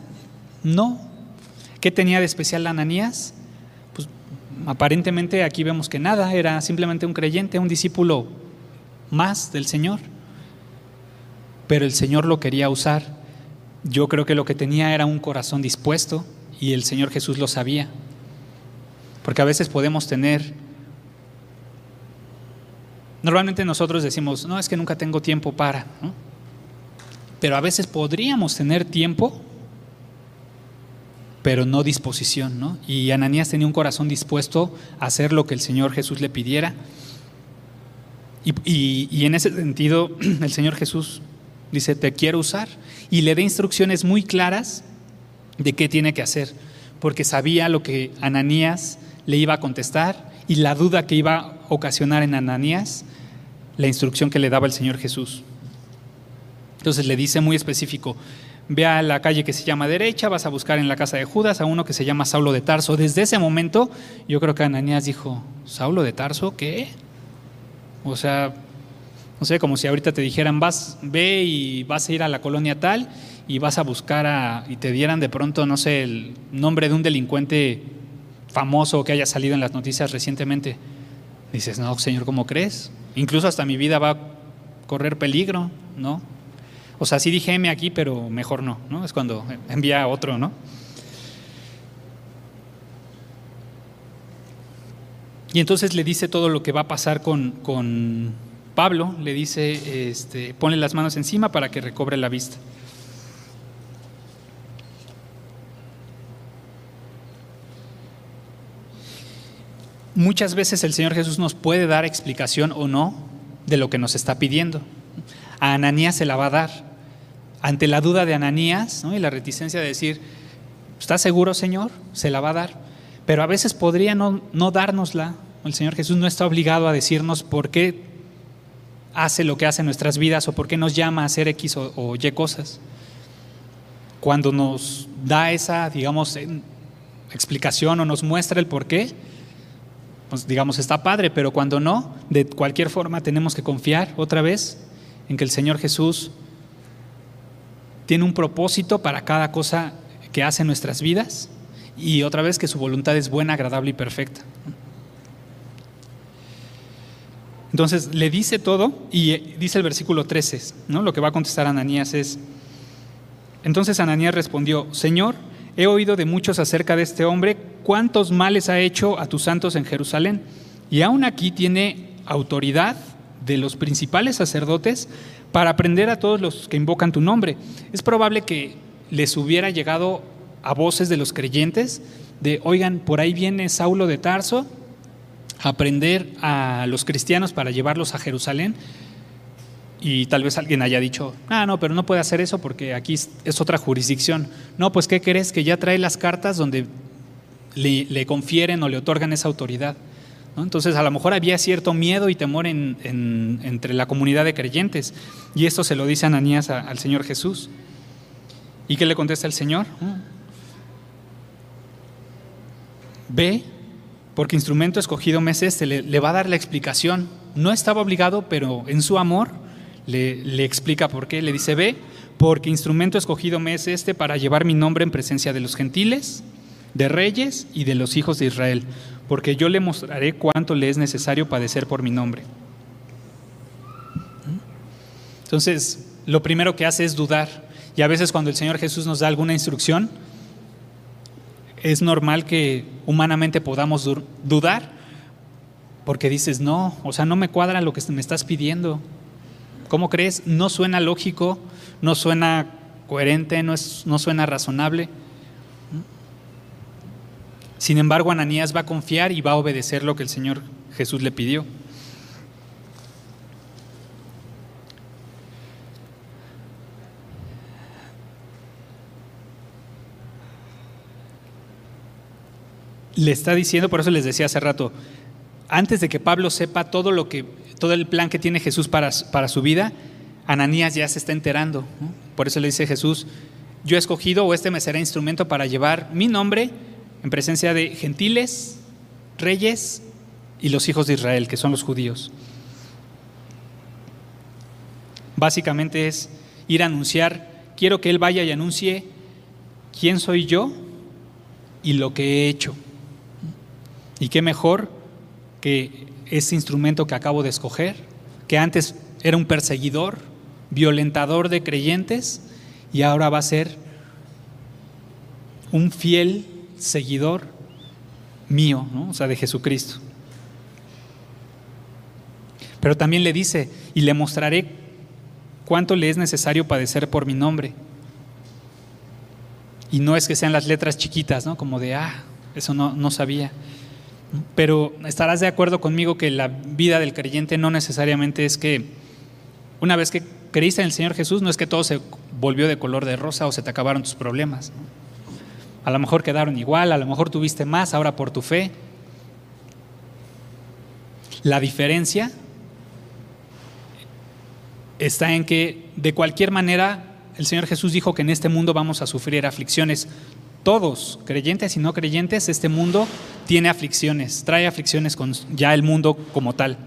No. ¿Qué tenía de especial Ananías? Pues aparentemente aquí vemos que nada, era simplemente un creyente, un discípulo más del Señor. Pero el Señor lo quería usar. Yo creo que lo que tenía era un corazón dispuesto y el Señor Jesús lo sabía. Porque a veces podemos tener Normalmente nosotros decimos, no, es que nunca tengo tiempo para, pero a veces podríamos tener tiempo, pero no disposición, ¿no? Y Ananías tenía un corazón dispuesto a hacer lo que el Señor Jesús le pidiera. Y, y en ese sentido, el Señor Jesús dice, te quiero usar, y le da instrucciones muy claras de qué tiene que hacer, porque sabía lo que Ananías le iba a contestar y la duda que iba a ocasionar en Ananías la instrucción que le daba el Señor Jesús. Entonces le dice muy específico, ve a la calle que se llama derecha, vas a buscar en la casa de Judas a uno que se llama Saulo de Tarso. Desde ese momento yo creo que Ananías dijo, ¿Saulo de Tarso qué? O sea, no sé, como si ahorita te dijeran, vas, ve y vas a ir a la colonia tal y vas a buscar a, y te dieran de pronto, no sé, el nombre de un delincuente famoso que haya salido en las noticias recientemente. Dices, no, Señor, ¿cómo crees? Incluso hasta mi vida va a correr peligro, ¿no? O sea, sí dije M aquí, pero mejor no, ¿no? Es cuando envía a otro, ¿no? Y entonces le dice todo lo que va a pasar con, con, Pablo le dice, este, ponle las manos encima para que recobre la vista. Muchas veces el Señor Jesús nos puede dar explicación o no de lo que nos está pidiendo. A Ananías se la va a dar. Ante la duda de Ananías y la reticencia de decir, ¿estás seguro, Señor? Se la va a dar. Pero a veces podría no, no dárnosla. El Señor Jesús no está obligado a decirnos por qué hace lo que hace en nuestras vidas o por qué nos llama a hacer X o, Y cosas. Cuando nos da esa, digamos, explicación o nos muestra el por qué, pues digamos, está padre, pero cuando no, de cualquier forma tenemos que confiar otra vez en que el Señor Jesús tiene un propósito para cada cosa que hace en nuestras vidas y otra vez que su voluntad es buena, agradable y perfecta. Entonces le dice todo y dice el versículo 13, ¿no? Lo que va a contestar Ananías es, entonces Ananías respondió, Señor, He oído de muchos acerca de este hombre, cuántos males ha hecho a tus santos en Jerusalén. Y aún aquí tiene autoridad de los principales sacerdotes para aprender a todos los que invocan tu nombre. Es probable que les hubiera llegado a voces de los creyentes de, oigan, por ahí viene Saulo de Tarso aprender a los cristianos para llevarlos a Jerusalén y tal vez alguien haya dicho, ah, no, pero no puede hacer eso porque aquí es otra jurisdicción. No, pues ¿qué crees? Que ya trae las cartas donde le, confieren o le otorgan esa autoridad. Entonces a lo mejor había cierto miedo y temor entre la comunidad de creyentes. Y esto se lo dice Ananías al Señor Jesús. ¿Y qué le contesta el Señor? Ve, porque instrumento escogido me es este, le, le va a dar la explicación. No estaba obligado, pero en su amor le, explica por qué. Le dice, ve, porque instrumento escogido me es este para llevar mi nombre en presencia de los gentiles, de reyes y de los hijos de Israel, porque yo le mostraré cuánto le es necesario padecer por mi nombre. Entonces, lo primero que hace es dudar. Y a veces cuando el Señor Jesús nos da alguna instrucción, es normal que humanamente podamos dudar, porque dices, no, o sea, no me cuadra lo que me estás pidiendo. ¿Cómo crees? No suena lógico, no suena coherente, no, es, no suena razonable. Sin embargo, Ananías va a confiar y va a obedecer lo que el Señor Jesús le pidió. Le está diciendo, por eso les decía hace rato, antes de que Pablo sepa todo lo que todo el plan que tiene Jesús para, para su vida, Ananías ya se está enterando. Por eso le dice Jesús, yo he escogido o este me será instrumento para llevar mi nombre en presencia de gentiles, reyes y los hijos de Israel, que son los judíos. Básicamente es ir a anunciar, quiero que Él vaya y anuncie quién soy yo y lo que he hecho. Y qué mejor que ese instrumento que acabo de escoger, que antes era un perseguidor, violentador de creyentes, y ahora va a ser un fiel seguidor mío, o sea, de Jesucristo. Pero también le dice, y le mostraré cuánto le es necesario padecer por mi nombre. Y no es que sean las letras chiquitas, ¿no? Como de, ah, eso no, no sabía. Pero estarás de acuerdo conmigo que la vida del creyente no necesariamente es que una vez que creíste en el Señor Jesús, no es que todo se volvió de color de rosa o se te acabaron tus problemas. A lo mejor quedaron igual, a lo mejor tuviste más ahora por tu fe. La diferencia está en que de cualquier manera el Señor Jesús dijo que en este mundo vamos a sufrir aflicciones todos, creyentes y no creyentes, este mundo tiene aflicciones, trae aflicciones con ya el mundo como tal.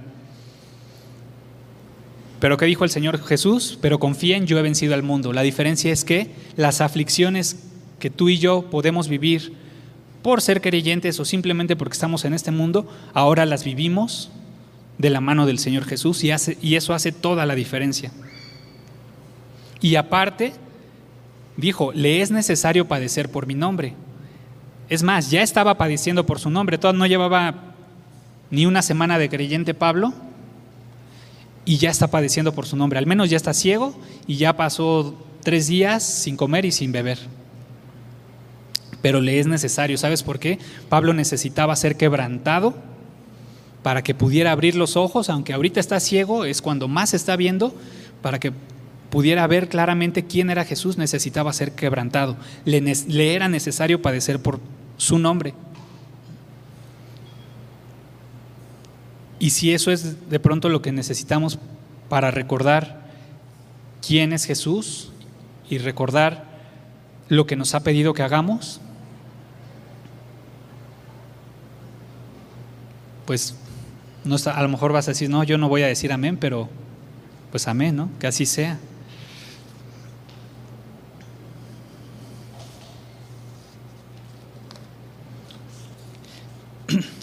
Pero ¿qué dijo el Señor Jesús? Pero confíen, yo he vencido al mundo. La diferencia es que las aflicciones que tú y yo podemos vivir por ser creyentes o simplemente porque estamos en este mundo, ahora las vivimos de la mano del Señor Jesús y, y eso hace toda la diferencia. Y aparte, dijo, le es necesario padecer por mi nombre. Es más, ya estaba padeciendo por su nombre, todo no llevaba ni una semana de creyente Pablo y ya está padeciendo por su nombre. Al menos ya está ciego y ya pasó tres días sin comer y sin beber. Pero le es necesario, ¿sabes por qué? Pablo necesitaba ser quebrantado para que pudiera abrir los ojos, aunque ahorita está ciego, es cuando más está viendo, para que pudiera ver claramente quién era Jesús, necesitaba ser quebrantado. Le, era necesario padecer por su nombre. Y si eso es de pronto lo que necesitamos para recordar quién es Jesús y recordar lo que nos ha pedido que hagamos, pues no a lo mejor vas a decir, no, yo no voy a decir amén, pero pues amén, ¿no? Que así sea.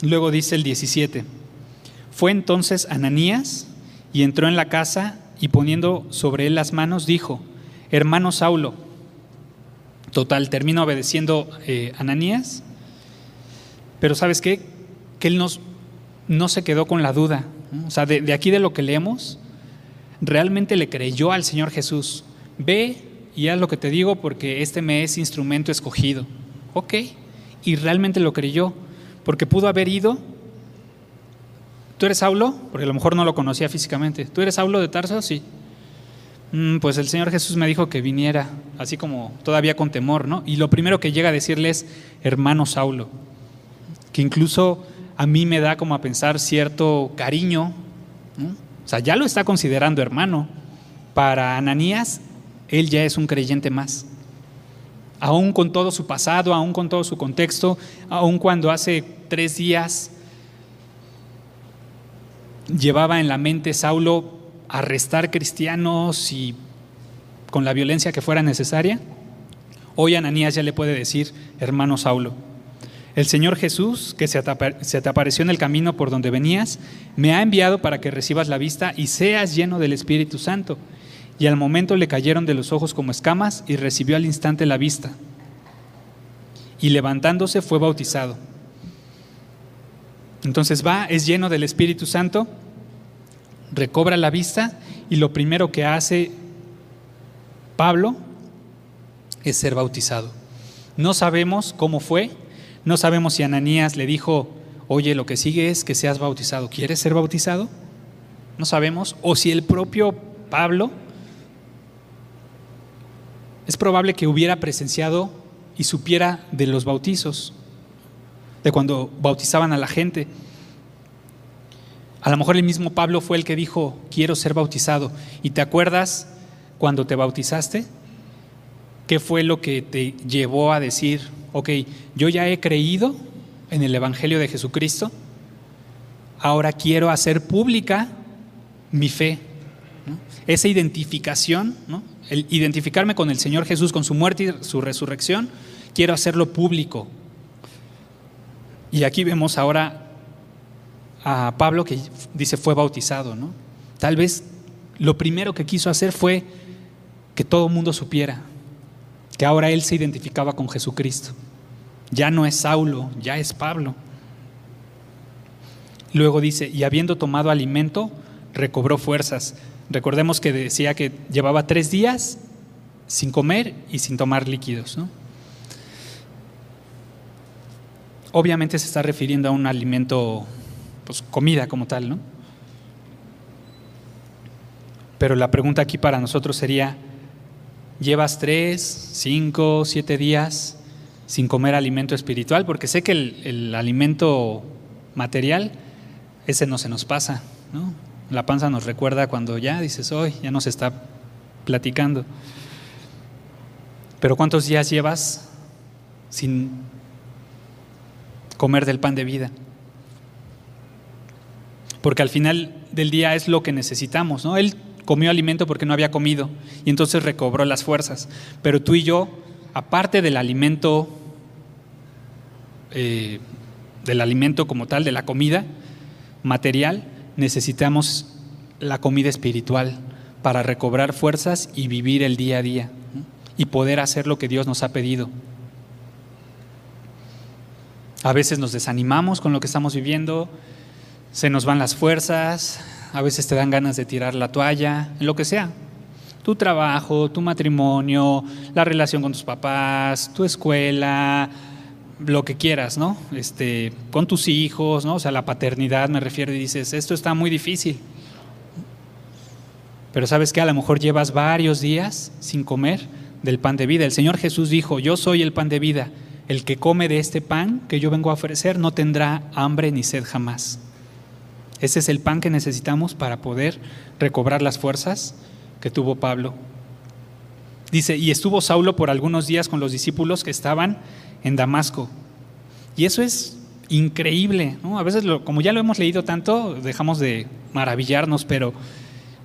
Luego dice el 17, fue entonces Ananías y entró en la casa y poniendo sobre él las manos dijo, hermano Saulo, total, termina obedeciendo eh, Ananías, pero ¿sabes qué? Que él no se quedó con la duda, o sea, de, de aquí de lo que leemos, realmente le creyó al Señor Jesús, ve y haz lo que te digo porque este me es instrumento escogido, ok, y realmente lo creyó, porque pudo haber ido ¿Tú eres Saulo? Porque a lo mejor no lo conocía físicamente. ¿Tú eres Saulo de Tarso? Sí. Mm, pues el Señor Jesús me dijo que viniera, así como todavía con temor, ¿no? Y lo primero que llega a decirle es, hermano Saulo, que incluso a mí me da como a pensar cierto cariño, o sea, ya lo está considerando hermano. Para Ananías, él ya es un creyente más. Aún con todo su pasado, aún con todo su contexto, aún cuando hace tres días llevaba en la mente Saulo arrestar cristianos y con la violencia que fuera necesaria, hoy Ananías ya le puede decir, hermano Saulo, el Señor Jesús, que se te apareció en el camino por donde venías, me ha enviado para que recibas la vista y seas lleno del Espíritu Santo. Y al momento le cayeron de los ojos como escamas y recibió al instante la vista. Y levantándose fue bautizado. Entonces va, es lleno del Espíritu Santo, recobra la vista y lo primero que hace Pablo es ser bautizado. No sabemos cómo fue, no sabemos si Ananías le dijo, oye, lo que sigue es que seas bautizado. ¿Quieres ser bautizado? No sabemos. O si el propio Pablo es probable que hubiera presenciado y supiera de los bautizos de cuando bautizaban a la gente. A lo mejor el mismo Pablo fue el que dijo, quiero ser bautizado. ¿Y te acuerdas cuando te bautizaste? ¿Qué fue lo que te llevó a decir, ok, yo ya he creído en el Evangelio de Jesucristo, ahora quiero hacer pública mi fe? Esa identificación, el identificarme con el Señor Jesús, con su muerte y su resurrección, quiero hacerlo público, y aquí vemos ahora a Pablo que dice fue bautizado, ¿no? Tal vez lo primero que quiso hacer fue que todo el mundo supiera que ahora él se identificaba con Jesucristo. Ya no es Saulo, ya es Pablo. Luego dice, y habiendo tomado alimento, recobró fuerzas. Recordemos que decía que llevaba tres días sin comer y sin tomar líquidos. ¿no? Obviamente se está refiriendo a un alimento, pues comida como tal, ¿no? Pero la pregunta aquí para nosotros sería, ¿llevas tres, cinco, siete días sin comer alimento espiritual? Porque sé que el, alimento material, ese no se nos pasa, ¿no? La panza nos recuerda cuando ya dices, hoy ya nos está platicando. Pero ¿cuántos días llevas sin comer del pan de vida. Porque al final del día es lo que necesitamos, ¿no? Él comió alimento porque no había comido y entonces recobró las fuerzas. Pero tú y yo, aparte del alimento, eh, del alimento como tal, de la comida material, necesitamos la comida espiritual para recobrar fuerzas y vivir el día a día y poder hacer lo que Dios nos ha pedido. A veces nos desanimamos con lo que estamos viviendo, se nos van las fuerzas, a veces te dan ganas de tirar la toalla, lo que sea. Tu trabajo, tu matrimonio, la relación con tus papás, tu escuela, lo que quieras, ¿no? Este, con tus hijos, ¿no? O sea, la paternidad me refiero y dices, esto está muy difícil. Pero sabes que a lo mejor llevas varios días sin comer del pan de vida. El Señor Jesús dijo, yo soy el pan de vida. El que come de este pan que yo vengo a ofrecer no tendrá hambre ni sed jamás. Ese es el pan que necesitamos para poder recobrar las fuerzas que tuvo Pablo. Dice, y estuvo Saulo por algunos días con los discípulos que estaban en Damasco. Y eso es increíble, ¿no? A veces, como ya lo hemos leído tanto, dejamos de maravillarnos, pero,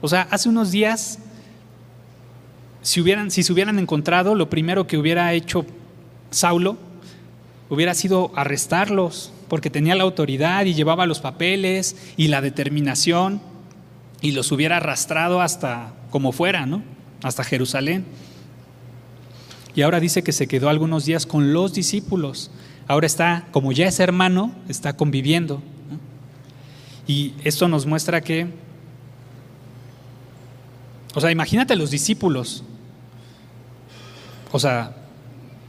o sea, hace unos días, si, hubieran, si se hubieran encontrado, lo primero que hubiera hecho Saulo hubiera sido arrestarlos, porque tenía la autoridad y llevaba los papeles y la determinación, y los hubiera arrastrado hasta como fuera, ¿no? Hasta Jerusalén. Y ahora dice que se quedó algunos días con los discípulos. Ahora está, como ya es hermano, está conviviendo. Y esto nos muestra que, o sea, imagínate los discípulos. O sea,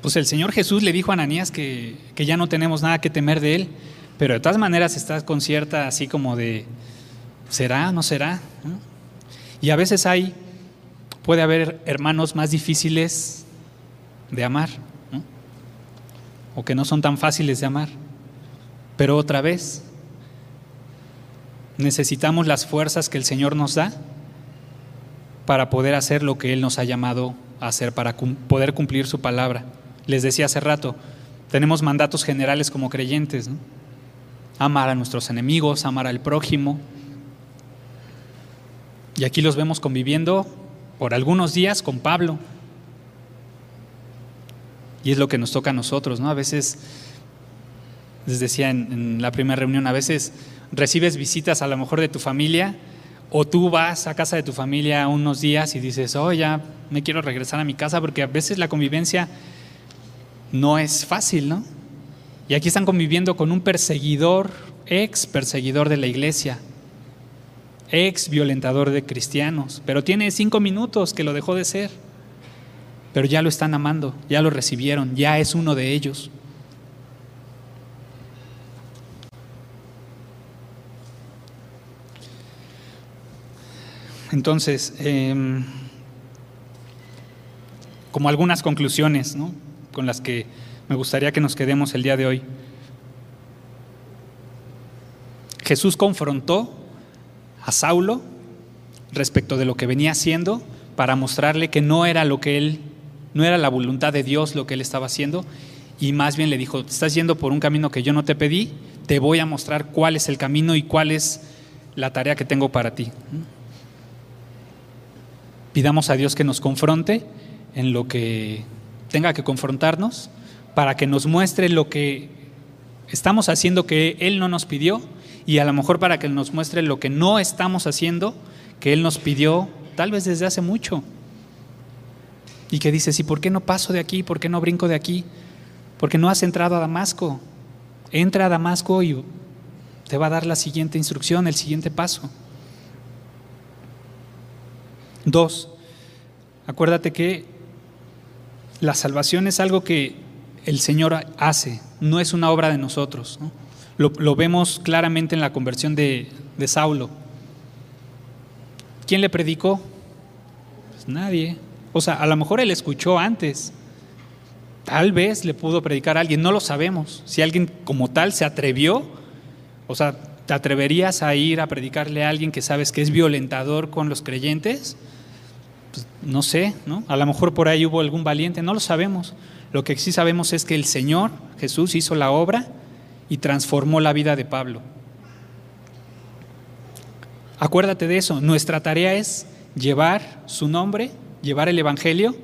pues el Señor Jesús le dijo a Ananías que, que ya no tenemos nada que temer de él, pero de todas maneras está con cierta así como de, ¿será? ¿No será? Y a veces hay, puede haber hermanos más difíciles de amar, o que no son tan fáciles de amar. Pero otra vez, necesitamos las fuerzas que el Señor nos da para poder hacer lo que Él nos ha llamado a hacer, para poder cumplir su palabra. Les decía hace rato, tenemos mandatos generales como creyentes, amar a nuestros enemigos, amar al prójimo. Y aquí los vemos conviviendo por algunos días con Pablo. Y es lo que nos toca a nosotros, ¿no? A veces, les decía en, la primera reunión, a veces recibes visitas a lo mejor de tu familia o tú vas a casa de tu familia unos días y dices, oh, ya me quiero regresar a mi casa porque a veces la convivencia no es fácil, ¿no? Y aquí están conviviendo con un perseguidor, ex perseguidor de la iglesia, ex violentador de cristianos, pero tiene cinco minutos que lo dejó de ser pero ya lo están amando, ya lo recibieron, ya es uno de ellos. Entonces, em, como algunas conclusiones con las que me gustaría que nos quedemos el día de hoy. Jesús confrontó a Saulo respecto de lo que venía haciendo para mostrarle que no era lo que él no era la voluntad de Dios lo que él estaba haciendo y más bien le dijo, estás yendo por un camino que yo no te pedí, te voy a mostrar cuál es el camino y cuál es la tarea que tengo para ti. Pidamos a Dios que nos confronte en lo que tenga que confrontarnos para que nos muestre lo que estamos haciendo que Él no nos pidió y a lo mejor para que nos muestre lo que no estamos haciendo que Él nos pidió tal vez desde hace mucho y que dices, ¿y por qué no paso de aquí? ¿Por qué no brinco de aquí? Porque no has entrado a Damasco. Entra a Damasco y te va a dar la siguiente instrucción, el siguiente paso. Dos, acuérdate que la salvación es algo que el Señor hace, no es una obra de nosotros. Lo, vemos claramente en la conversión de, de Saulo. ¿Quién le predicó? Pues nadie. O sea, a lo mejor él escuchó antes. Tal vez le pudo predicar a alguien, no lo sabemos. Si alguien como tal se atrevió, o sea, ¿te atreverías a ir a predicarle a alguien que sabes que es violentador con los creyentes? Pues, no sé, ¿no? A lo mejor por ahí hubo algún valiente, no lo sabemos. Lo que sí sabemos es que el Señor Jesús hizo la obra y transformó la vida de Pablo. Acuérdate de eso, nuestra tarea es llevar su nombre llevar el Evangelio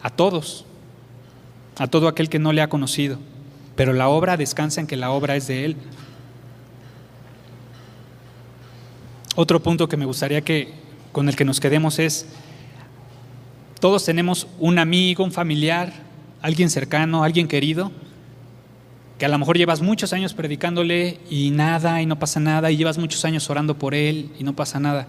a todos, a todo aquel que no le ha conocido. Pero la obra descansa en que la obra es de Él. Otro punto que me gustaría que con el que nos quedemos es, todos tenemos un amigo, un familiar, alguien cercano, alguien querido, que a lo mejor llevas muchos años predicándole y nada, y no pasa nada, y llevas muchos años orando por él y no pasa nada.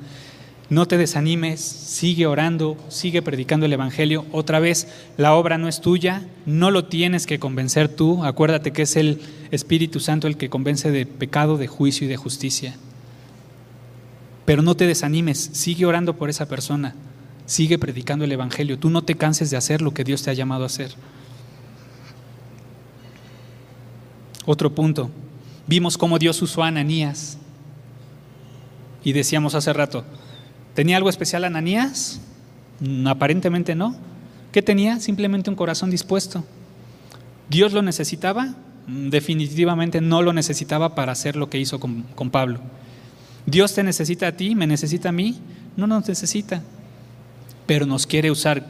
No te desanimes, sigue orando, sigue predicando el Evangelio. Otra vez, la obra no es tuya, no lo tienes que convencer tú. Acuérdate que es el Espíritu Santo el que convence de pecado, de juicio y de justicia. Pero no te desanimes, sigue orando por esa persona, sigue predicando el Evangelio. Tú no te canses de hacer lo que Dios te ha llamado a hacer. Otro punto, vimos cómo Dios usó a Ananías. Y decíamos hace rato, ¿tenía algo especial Ananías? Mm, aparentemente no. ¿Qué tenía? Simplemente un corazón dispuesto. ¿Dios lo necesitaba? Mm, definitivamente no lo necesitaba para hacer lo que hizo con, con Pablo. ¿Dios te necesita a ti? ¿Me necesita a mí? No nos necesita, pero nos quiere usar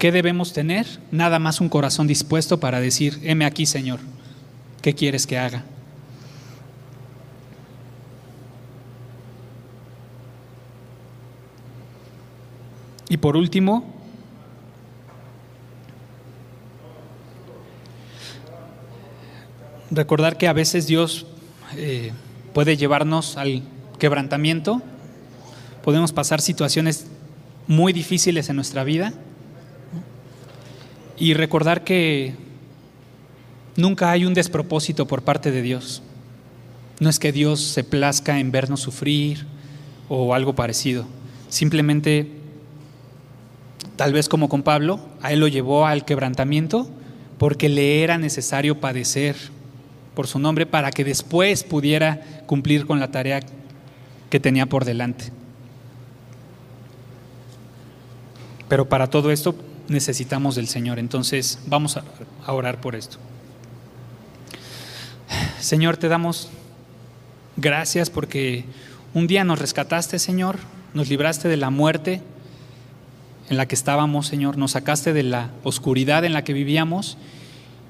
¿Qué debemos tener? Nada más un corazón dispuesto para decir, heme aquí, Señor, ¿qué quieres que haga? Y por último, recordar que a veces Dios eh, puede llevarnos al quebrantamiento, podemos pasar situaciones muy difíciles en nuestra vida y recordar que nunca hay un despropósito por parte de Dios. No es que Dios se plazca en vernos sufrir o algo parecido. Simplemente, tal vez como con Pablo, a él lo llevó al quebrantamiento porque le era necesario padecer por su nombre para que después pudiera cumplir con la tarea que tenía por delante. Pero para todo esto necesitamos del Señor. Entonces vamos a, orar por esto. Señor, te damos gracias porque un día nos rescataste, Señor, nos libraste de la muerte en la que estábamos, Señor, nos sacaste de la oscuridad en la que vivíamos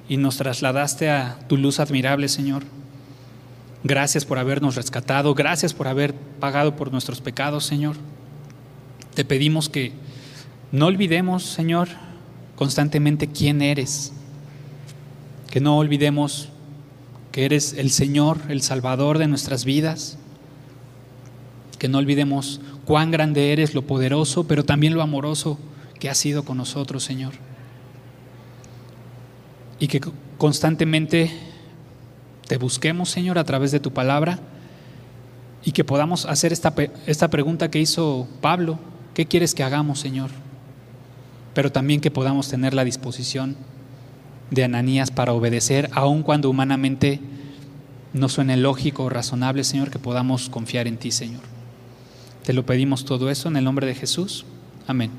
y nos trasladaste a tu luz admirable, Señor. Gracias por habernos rescatado, gracias por haber pagado por nuestros pecados, Señor. Te pedimos que no olvidemos, Señor, constantemente quién eres. Que no olvidemos que eres el Señor, el Salvador de nuestras vidas. Que no olvidemos cuán grande eres, lo poderoso, pero también lo amoroso que has sido con nosotros, Señor. Y que constantemente te busquemos, Señor, a través de tu palabra y que podamos hacer esta, esta pregunta que hizo Pablo. ¿Qué quieres que hagamos, Señor? Pero también que podamos tener la disposición de Ananías para obedecer, aun cuando humanamente no suene lógico o razonable, Señor, que podamos confiar en ti, Señor. Te lo pedimos todo eso en el nombre de Jesús. Amén.